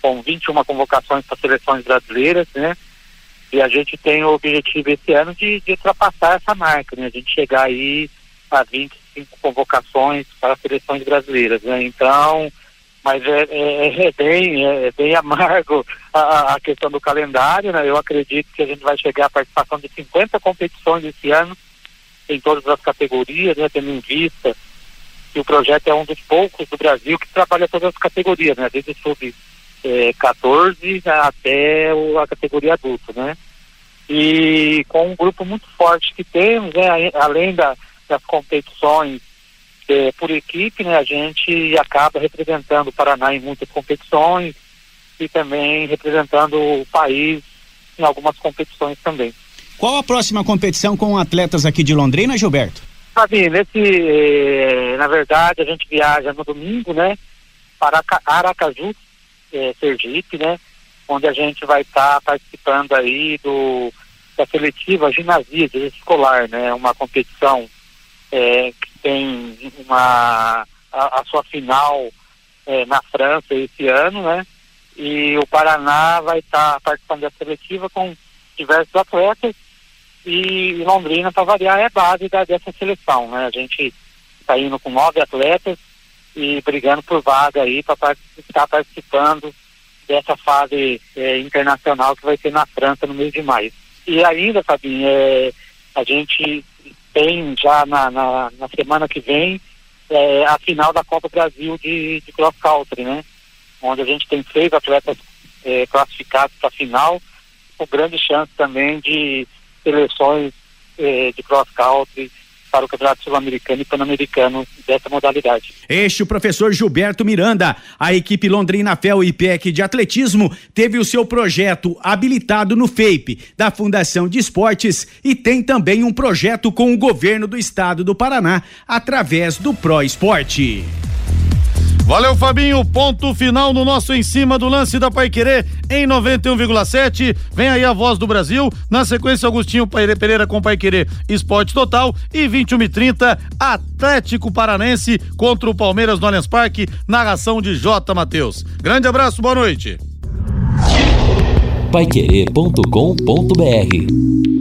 com 21 convocações para seleções brasileiras, né? E a gente tem o objetivo esse ano de, de ultrapassar essa marca, né? A gente chegar aí a 20 cinco convocações para seleções brasileiras, né? Então, mas é, é, é bem, é, é, bem amargo a, a, questão do calendário, né? Eu acredito que a gente vai chegar à participação de 50 competições esse ano, em todas as categorias, né? Tendo em vista que o projeto é um dos poucos do Brasil que trabalha todas as categorias, né? Desde o sub 14 é, até a categoria adulto, né? E com um grupo muito forte que temos, né? Além da das competições é, por equipe, né, a gente acaba representando o Paraná em muitas competições e também representando o país em algumas competições também. Qual a próxima competição com atletas aqui de Londrina, Gilberto? Sabe, nesse, eh, na verdade, a gente viaja no domingo, né, para Aracaju, eh, Sergipe, né, onde a gente vai estar tá participando aí do da seletiva ginásio escolar, né, uma competição é, que tem uma a, a sua final é, na França esse ano, né? E o Paraná vai estar tá participando da seletiva com diversos atletas e Londrina, para variar, é base da, dessa seleção, né? A gente está indo com nove atletas e brigando por vaga aí para estar participando dessa fase é, internacional que vai ser na França no mês de maio. E ainda, Fabinho, é, a gente tem já na, na, na semana que vem é, a final da Copa Brasil de, de cross country, né? Onde a gente tem seis atletas é, classificados para a final, com grande chance também de seleções é, de cross country para o Campeonato Sul-Americano e Pan-Americano dessa modalidade. Este o professor Gilberto Miranda. A equipe Londrina Fel e PEC de atletismo teve o seu projeto habilitado no FEIP, da Fundação de Esportes, e tem também um projeto com o governo do estado do Paraná, através do Pro Esporte. Valeu, Fabinho. Ponto final no nosso em cima do lance da Pai Querer em 91,7. Vem aí a voz do Brasil. Na sequência, Agostinho Pereira com Pai Querer Esporte Total. E 21 e 30 Atlético Paranense contra o Palmeiras no Allianz Parque. Narração de J. Matheus. Grande abraço, boa noite. Paiquerê.com.br